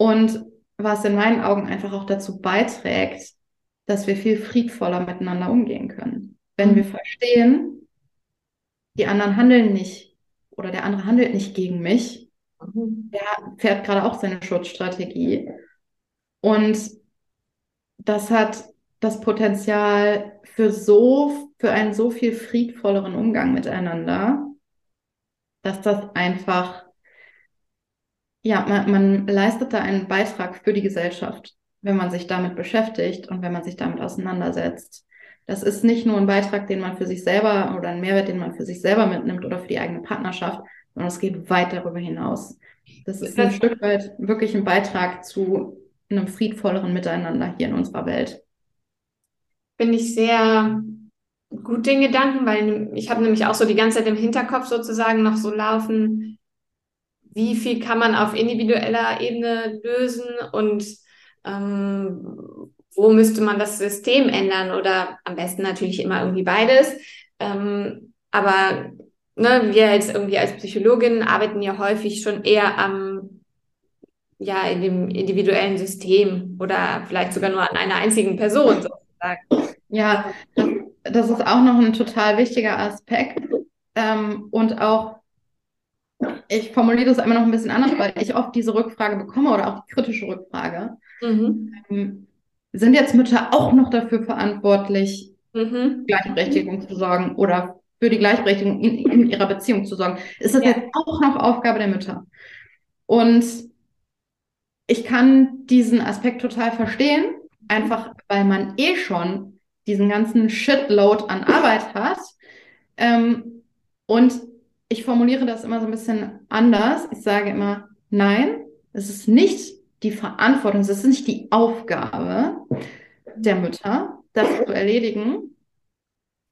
und was in meinen Augen einfach auch dazu beiträgt, dass wir viel friedvoller miteinander umgehen können. Wenn wir verstehen, die anderen handeln nicht oder der andere handelt nicht gegen mich. Mhm. Der fährt gerade auch seine Schutzstrategie. Und das hat das Potenzial für so, für einen so viel friedvolleren Umgang miteinander, dass das einfach, ja, man, man leistet da einen Beitrag für die Gesellschaft, wenn man sich damit beschäftigt und wenn man sich damit auseinandersetzt. Das ist nicht nur ein Beitrag, den man für sich selber oder ein Mehrwert, den man für sich selber mitnimmt oder für die eigene Partnerschaft, sondern es geht weit darüber hinaus. Das ist ein Stück weit wirklich ein Beitrag zu einem friedvolleren Miteinander hier in unserer Welt. Finde ich sehr gut den Gedanken, weil ich habe nämlich auch so die ganze Zeit im Hinterkopf sozusagen noch so laufen, wie viel kann man auf individueller Ebene lösen und ähm, wo müsste man das System ändern oder am besten natürlich immer irgendwie beides. Ähm, aber ne, wir jetzt irgendwie als Psychologin arbeiten ja häufig schon eher am, ja, in dem individuellen System oder vielleicht sogar nur an einer einzigen Person sozusagen. Ja, das, das ist auch noch ein total wichtiger Aspekt. Ähm, und auch, ich formuliere das einmal noch ein bisschen anders, weil ich oft diese Rückfrage bekomme oder auch die kritische Rückfrage. Mhm. Ähm, sind jetzt Mütter auch noch dafür verantwortlich, mhm. Gleichberechtigung zu sorgen oder für die Gleichberechtigung in, in ihrer Beziehung zu sorgen? Ist das ja. jetzt auch noch Aufgabe der Mütter? Und ich kann diesen Aspekt total verstehen, einfach weil man eh schon diesen ganzen Shitload an Arbeit hat. Ähm, und ich formuliere das immer so ein bisschen anders. Ich sage immer, nein, es ist nicht die Verantwortung, es ist nicht die Aufgabe der Mütter, das zu erledigen,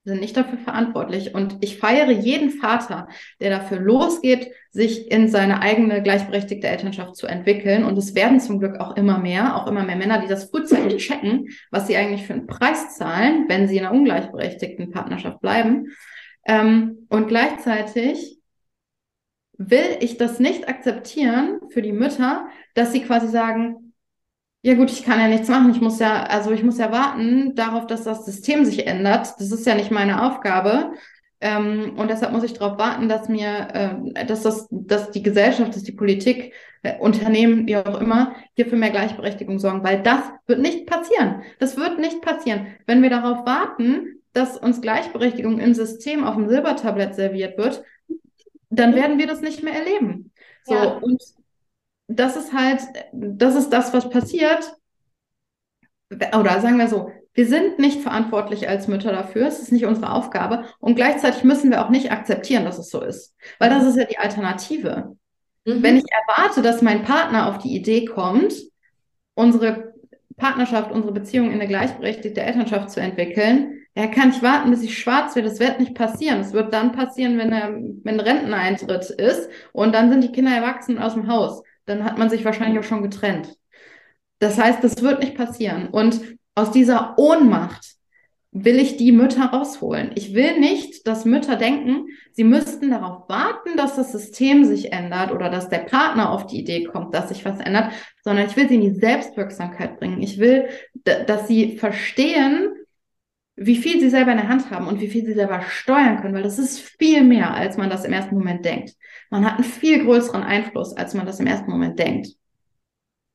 sind nicht dafür verantwortlich. Und ich feiere jeden Vater, der dafür losgeht, sich in seine eigene gleichberechtigte Elternschaft zu entwickeln. Und es werden zum Glück auch immer mehr, auch immer mehr Männer, die das frühzeitig checken, was sie eigentlich für einen Preis zahlen, wenn sie in einer ungleichberechtigten Partnerschaft bleiben. Ähm, und gleichzeitig will ich das nicht akzeptieren für die Mütter, dass sie quasi sagen, ja gut, ich kann ja nichts machen, ich muss ja, also ich muss ja warten darauf, dass das System sich ändert. Das ist ja nicht meine Aufgabe. Ähm, und deshalb muss ich darauf warten, dass mir, äh, dass das, dass die Gesellschaft, dass die Politik, äh, Unternehmen, wie auch immer, hier für mehr Gleichberechtigung sorgen, weil das wird nicht passieren. Das wird nicht passieren. Wenn wir darauf warten, dass uns Gleichberechtigung im System auf dem Silbertablett serviert wird, dann werden wir das nicht mehr erleben. So, ja. und das ist halt, das ist das, was passiert. Oder sagen wir so, wir sind nicht verantwortlich als Mütter dafür, es ist nicht unsere Aufgabe und gleichzeitig müssen wir auch nicht akzeptieren, dass es so ist, weil das ist ja die Alternative. Mhm. Wenn ich erwarte, dass mein Partner auf die Idee kommt, unsere Partnerschaft, unsere Beziehung in eine gleichberechtigte Elternschaft zu entwickeln, er kann nicht warten, bis ich schwarz werde. Das wird nicht passieren. Es wird dann passieren, wenn, er, wenn Renteneintritt ist und dann sind die Kinder erwachsen aus dem Haus. Dann hat man sich wahrscheinlich auch schon getrennt. Das heißt, das wird nicht passieren. Und aus dieser Ohnmacht will ich die Mütter rausholen. Ich will nicht, dass Mütter denken, sie müssten darauf warten, dass das System sich ändert oder dass der Partner auf die Idee kommt, dass sich was ändert, sondern ich will sie in die Selbstwirksamkeit bringen. Ich will, dass sie verstehen, wie viel sie selber in der Hand haben und wie viel sie selber steuern können, weil das ist viel mehr, als man das im ersten Moment denkt. Man hat einen viel größeren Einfluss, als man das im ersten Moment denkt.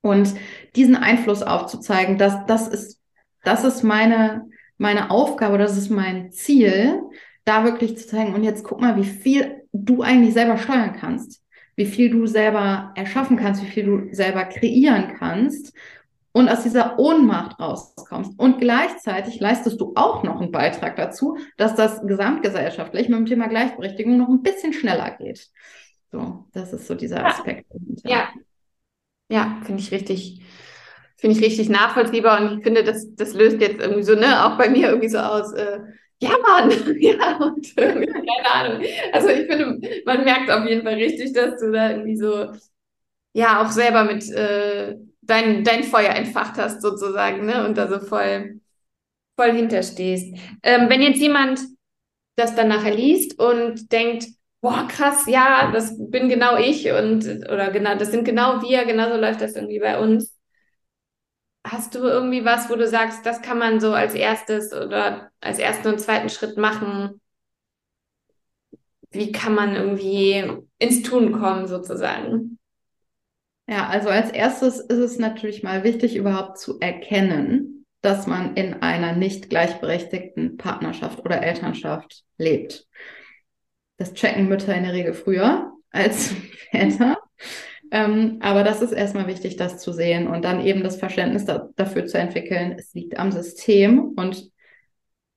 Und diesen Einfluss aufzuzeigen, das, das ist, das ist meine, meine Aufgabe, das ist mein Ziel, da wirklich zu zeigen, und jetzt guck mal, wie viel du eigentlich selber steuern kannst, wie viel du selber erschaffen kannst, wie viel du selber kreieren kannst und aus dieser Ohnmacht rauskommst. Und gleichzeitig leistest du auch noch einen Beitrag dazu, dass das gesamtgesellschaftlich mit dem Thema Gleichberechtigung noch ein bisschen schneller geht. So, das ist so dieser Aspekt. Ja, ja, finde ich richtig, finde ich richtig nachvollziehbar und ich finde, das, das löst jetzt irgendwie so, ne, auch bei mir irgendwie so aus, äh, ja, Mann, ja, und keine Ahnung. Also ich finde, man merkt auf jeden Fall richtig, dass du da irgendwie so, ja, auch selber mit äh, dein, dein Feuer entfacht hast, sozusagen, ne? Und da so voll, voll hinterstehst. Ähm, wenn jetzt jemand das dann nachher liest und denkt, boah, krass, ja, das bin genau ich und oder genau, das sind genau wir, genauso läuft das irgendwie bei uns. Hast du irgendwie was, wo du sagst, das kann man so als erstes oder als ersten und zweiten Schritt machen? Wie kann man irgendwie ins Tun kommen, sozusagen? Ja, also als erstes ist es natürlich mal wichtig, überhaupt zu erkennen, dass man in einer nicht gleichberechtigten Partnerschaft oder Elternschaft lebt. Das checken Mütter in der Regel früher als Väter. Ähm, aber das ist erstmal wichtig, das zu sehen und dann eben das Verständnis da, dafür zu entwickeln, es liegt am System und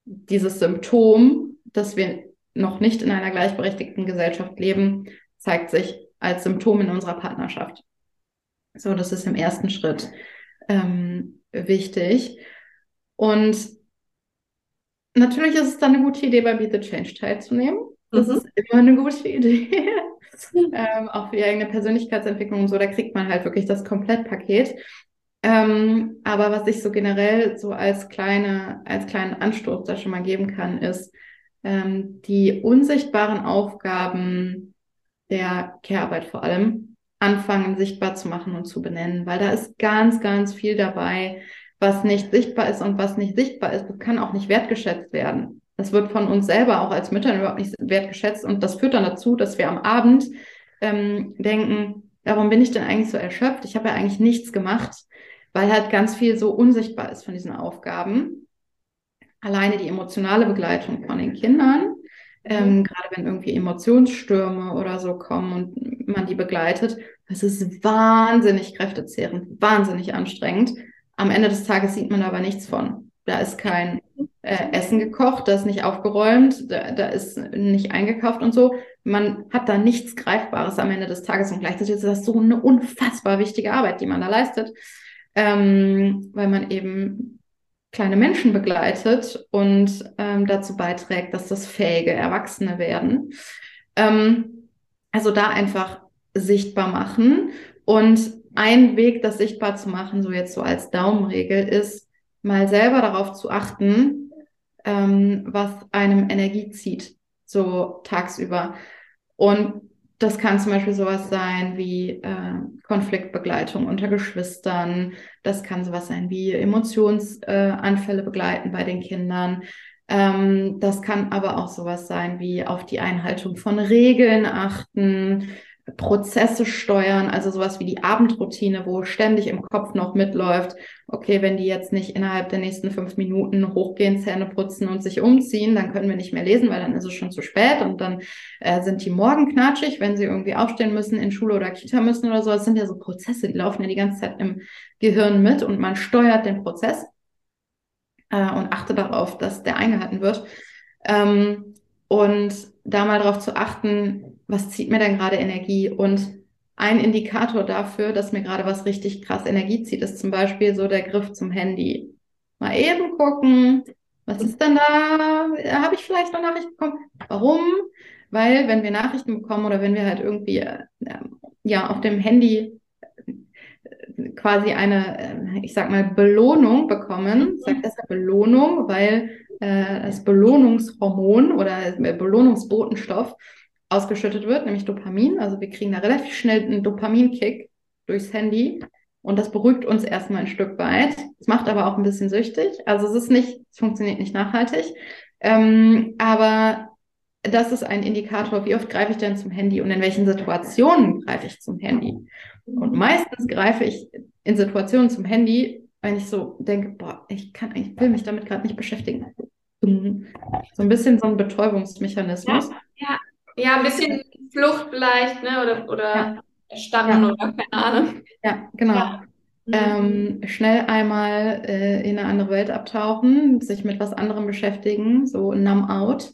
dieses Symptom, dass wir noch nicht in einer gleichberechtigten Gesellschaft leben, zeigt sich als Symptom in unserer Partnerschaft. So, das ist im ersten Schritt ähm, wichtig. Und natürlich ist es dann eine gute Idee, bei Be the Change teilzunehmen. Das mhm. ist immer eine gute Idee. ähm, auch für die eigene Persönlichkeitsentwicklung und so, da kriegt man halt wirklich das Komplettpaket. Ähm, aber was ich so generell so als kleine, als kleinen Anstoß da schon mal geben kann, ist, ähm, die unsichtbaren Aufgaben der Care-Arbeit vor allem anfangen, sichtbar zu machen und zu benennen, weil da ist ganz, ganz viel dabei, was nicht sichtbar ist und was nicht sichtbar ist, das kann auch nicht wertgeschätzt werden. Das wird von uns selber auch als Müttern überhaupt nicht wertgeschätzt und das führt dann dazu, dass wir am Abend ähm, denken, warum bin ich denn eigentlich so erschöpft? Ich habe ja eigentlich nichts gemacht, weil halt ganz viel so unsichtbar ist von diesen Aufgaben. Alleine die emotionale Begleitung von den Kindern, ähm, mhm. gerade wenn irgendwie Emotionsstürme oder so kommen und man die begleitet, das ist wahnsinnig kräftezehrend, wahnsinnig anstrengend. Am Ende des Tages sieht man aber nichts von. Da ist kein äh, Essen gekocht, da ist nicht aufgeräumt, da, da ist nicht eingekauft und so. Man hat da nichts Greifbares am Ende des Tages und gleichzeitig ist das so eine unfassbar wichtige Arbeit, die man da leistet, ähm, weil man eben kleine Menschen begleitet und ähm, dazu beiträgt, dass das fähige Erwachsene werden. Ähm, also da einfach sichtbar machen. Und ein Weg, das sichtbar zu machen, so jetzt so als Daumenregel, ist mal selber darauf zu achten, ähm, was einem Energie zieht, so tagsüber. Und das kann zum Beispiel sowas sein wie äh, Konfliktbegleitung unter Geschwistern. Das kann sowas sein wie Emotionsanfälle äh, begleiten bei den Kindern. Ähm, das kann aber auch sowas sein wie auf die Einhaltung von Regeln achten, Prozesse steuern, also sowas wie die Abendroutine, wo ständig im Kopf noch mitläuft, okay, wenn die jetzt nicht innerhalb der nächsten fünf Minuten hochgehen, Zähne putzen und sich umziehen, dann können wir nicht mehr lesen, weil dann ist es schon zu spät und dann äh, sind die morgen knatschig, wenn sie irgendwie aufstehen müssen, in Schule oder Kita müssen oder so. Das sind ja so Prozesse, die laufen ja die ganze Zeit im Gehirn mit und man steuert den Prozess äh, und achtet darauf, dass der eingehalten wird. Ähm, und da mal darauf zu achten, was zieht mir denn gerade Energie? Und ein Indikator dafür, dass mir gerade was richtig krass Energie zieht, ist zum Beispiel so der Griff zum Handy. Mal eben gucken, was ist denn da? Habe ich vielleicht noch Nachrichten bekommen? Warum? Weil wenn wir Nachrichten bekommen oder wenn wir halt irgendwie äh, ja auf dem Handy quasi eine, äh, ich sag mal, Belohnung bekommen. Ich sage deshalb Belohnung, weil äh, das Belohnungshormon oder Belohnungsbotenstoff ausgeschüttet wird, nämlich Dopamin. Also wir kriegen da relativ schnell einen Dopaminkick durchs Handy und das beruhigt uns erstmal ein Stück weit. Es macht aber auch ein bisschen süchtig. Also es ist nicht, es funktioniert nicht nachhaltig. Ähm, aber das ist ein Indikator, wie oft greife ich denn zum Handy und in welchen Situationen greife ich zum Handy. Und meistens greife ich in Situationen zum Handy, wenn ich so denke, boah, ich kann, ich will mich damit gerade nicht beschäftigen. So ein bisschen so ein Betäubungsmechanismus. Ja, ja. ein bisschen Flucht vielleicht, ne? Oder, oder ja. Erstarren ja. oder keine Ahnung. Ja, genau. Ja. Ähm, schnell einmal äh, in eine andere Welt abtauchen, sich mit was anderem beschäftigen, so numb out.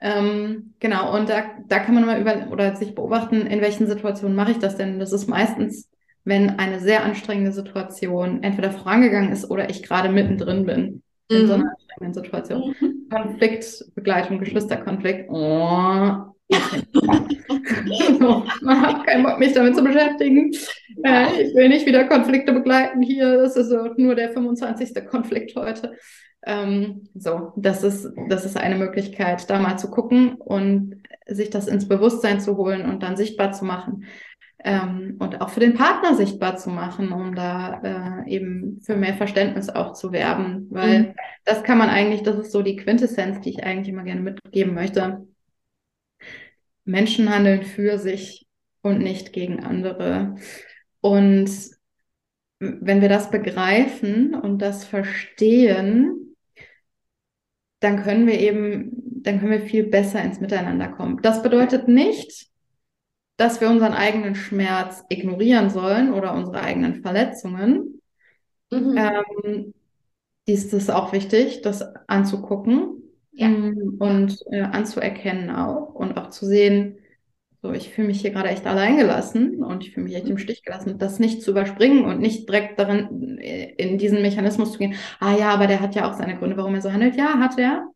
Ähm, genau, und da, da kann man mal über oder sich beobachten, in welchen Situationen mache ich das denn? Das ist meistens, wenn eine sehr anstrengende Situation entweder vorangegangen ist oder ich gerade mittendrin bin in mhm. so einer anstrengenden Situation. Mhm. Konflikt, Begleitung, Geschwisterkonflikt. Oh, man hat keinen Bock, mich damit zu beschäftigen. Äh, ich will nicht wieder Konflikte begleiten hier. Das ist nur der 25. Konflikt heute. Ähm, so, das ist, das ist eine Möglichkeit, da mal zu gucken und sich das ins Bewusstsein zu holen und dann sichtbar zu machen. Ähm, und auch für den Partner sichtbar zu machen, um da äh, eben für mehr Verständnis auch zu werben. Weil mhm. das kann man eigentlich, das ist so die Quintessenz, die ich eigentlich immer gerne mitgeben möchte. Menschen handeln für sich und nicht gegen andere. Und wenn wir das begreifen und das verstehen, dann können wir eben, dann können wir viel besser ins Miteinander kommen. Das bedeutet nicht, dass wir unseren eigenen Schmerz ignorieren sollen oder unsere eigenen Verletzungen. Mhm. Ähm, dies ist auch wichtig, das anzugucken ja. Mm, und äh, anzuerkennen auch und auch zu sehen, so ich fühle mich hier gerade echt alleingelassen und ich fühle mich echt im Stich gelassen, das nicht zu überspringen und nicht direkt darin äh, in diesen Mechanismus zu gehen, ah ja, aber der hat ja auch seine Gründe, warum er so handelt. Ja, hat er.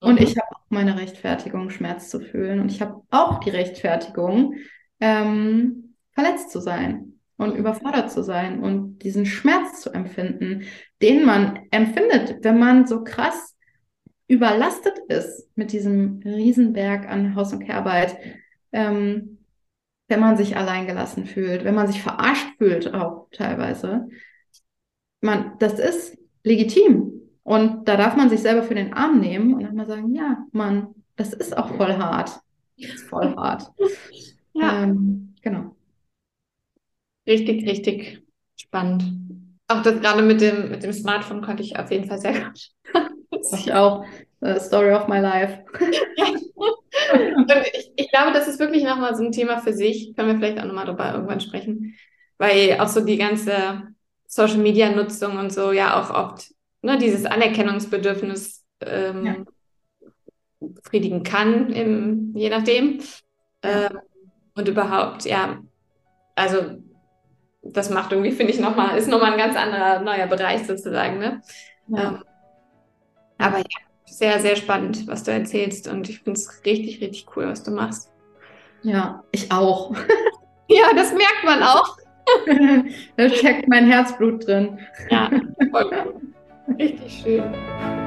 Und mhm. ich habe auch meine Rechtfertigung, Schmerz zu fühlen. Und ich habe auch die Rechtfertigung, ähm, verletzt zu sein und überfordert zu sein und diesen Schmerz zu empfinden, den man empfindet, wenn man so krass überlastet ist mit diesem Riesenberg an Haus- und Kehrarbeit, ähm, wenn man sich alleingelassen fühlt, wenn man sich verarscht fühlt, auch teilweise. Man, das ist legitim. Und da darf man sich selber für den Arm nehmen und mal sagen, ja, Mann, das ist auch voll hart. Das ist voll hart. ja. Ähm, genau. Richtig, richtig spannend. Auch das gerade mit dem, mit dem Smartphone konnte ich auf jeden Fall sehr gut ich auch. Uh, Story of my life. Ich, ich, glaube, das ist wirklich nochmal so ein Thema für sich. Können wir vielleicht auch nochmal drüber irgendwann sprechen. Weil auch so die ganze Social Media Nutzung und so ja auch oft ne, dieses Anerkennungsbedürfnis ähm, ja. befriedigen kann, im, je nachdem. Ja. Ähm, und überhaupt, ja, also das macht irgendwie, finde ich, nochmal, ist nochmal ein ganz anderer neuer Bereich sozusagen. Ne? Ja. Ähm, aber ja, sehr, sehr spannend, was du erzählst. Und ich finde es richtig, richtig cool, was du machst. Ja, ich auch. ja, das merkt man auch. da steckt mein Herzblut drin. Ja, voll cool. Richtig schön.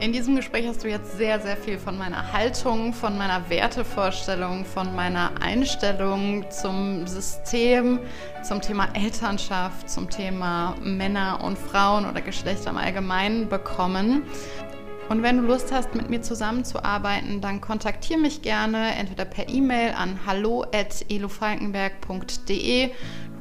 In diesem Gespräch hast du jetzt sehr, sehr viel von meiner Haltung, von meiner Wertevorstellung, von meiner Einstellung zum System, zum Thema Elternschaft, zum Thema Männer und Frauen oder Geschlechter im Allgemeinen bekommen. Und wenn du Lust hast, mit mir zusammenzuarbeiten, dann kontaktiere mich gerne entweder per E-Mail an hallo.elofalkenberg.de. Du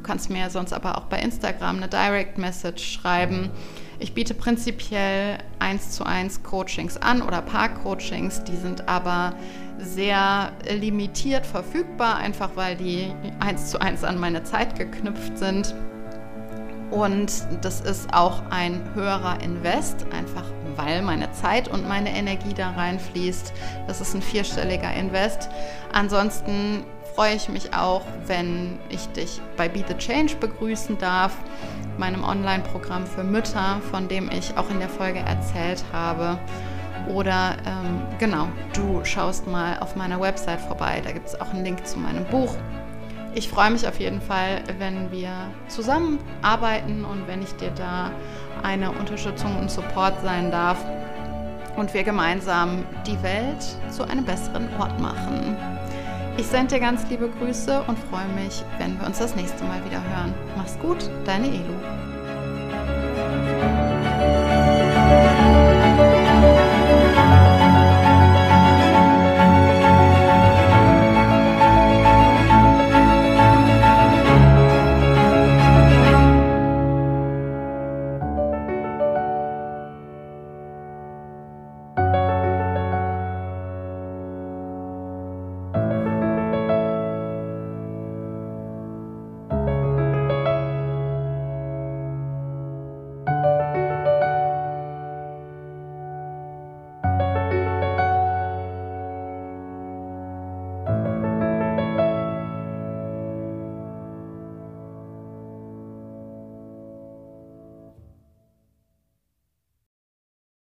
kannst mir sonst aber auch bei Instagram eine Direct Message schreiben. Ich biete prinzipiell 1 zu 1 Coachings an oder Paar-Coachings, die sind aber sehr limitiert verfügbar, einfach weil die 1 zu 1 an meine Zeit geknüpft sind. Und das ist auch ein höherer Invest, einfach weil meine Zeit und meine Energie da reinfließt. Das ist ein vierstelliger Invest. Ansonsten freue ich mich auch, wenn ich dich bei Be the Change begrüßen darf, meinem Online-Programm für Mütter, von dem ich auch in der Folge erzählt habe. Oder ähm, genau, du schaust mal auf meiner Website vorbei, da gibt es auch einen Link zu meinem Buch ich freue mich auf jeden Fall, wenn wir zusammenarbeiten und wenn ich dir da eine Unterstützung und Support sein darf und wir gemeinsam die Welt zu einem besseren Ort machen. Ich sende dir ganz liebe Grüße und freue mich, wenn wir uns das nächste Mal wieder hören. Mach's gut, deine Elu.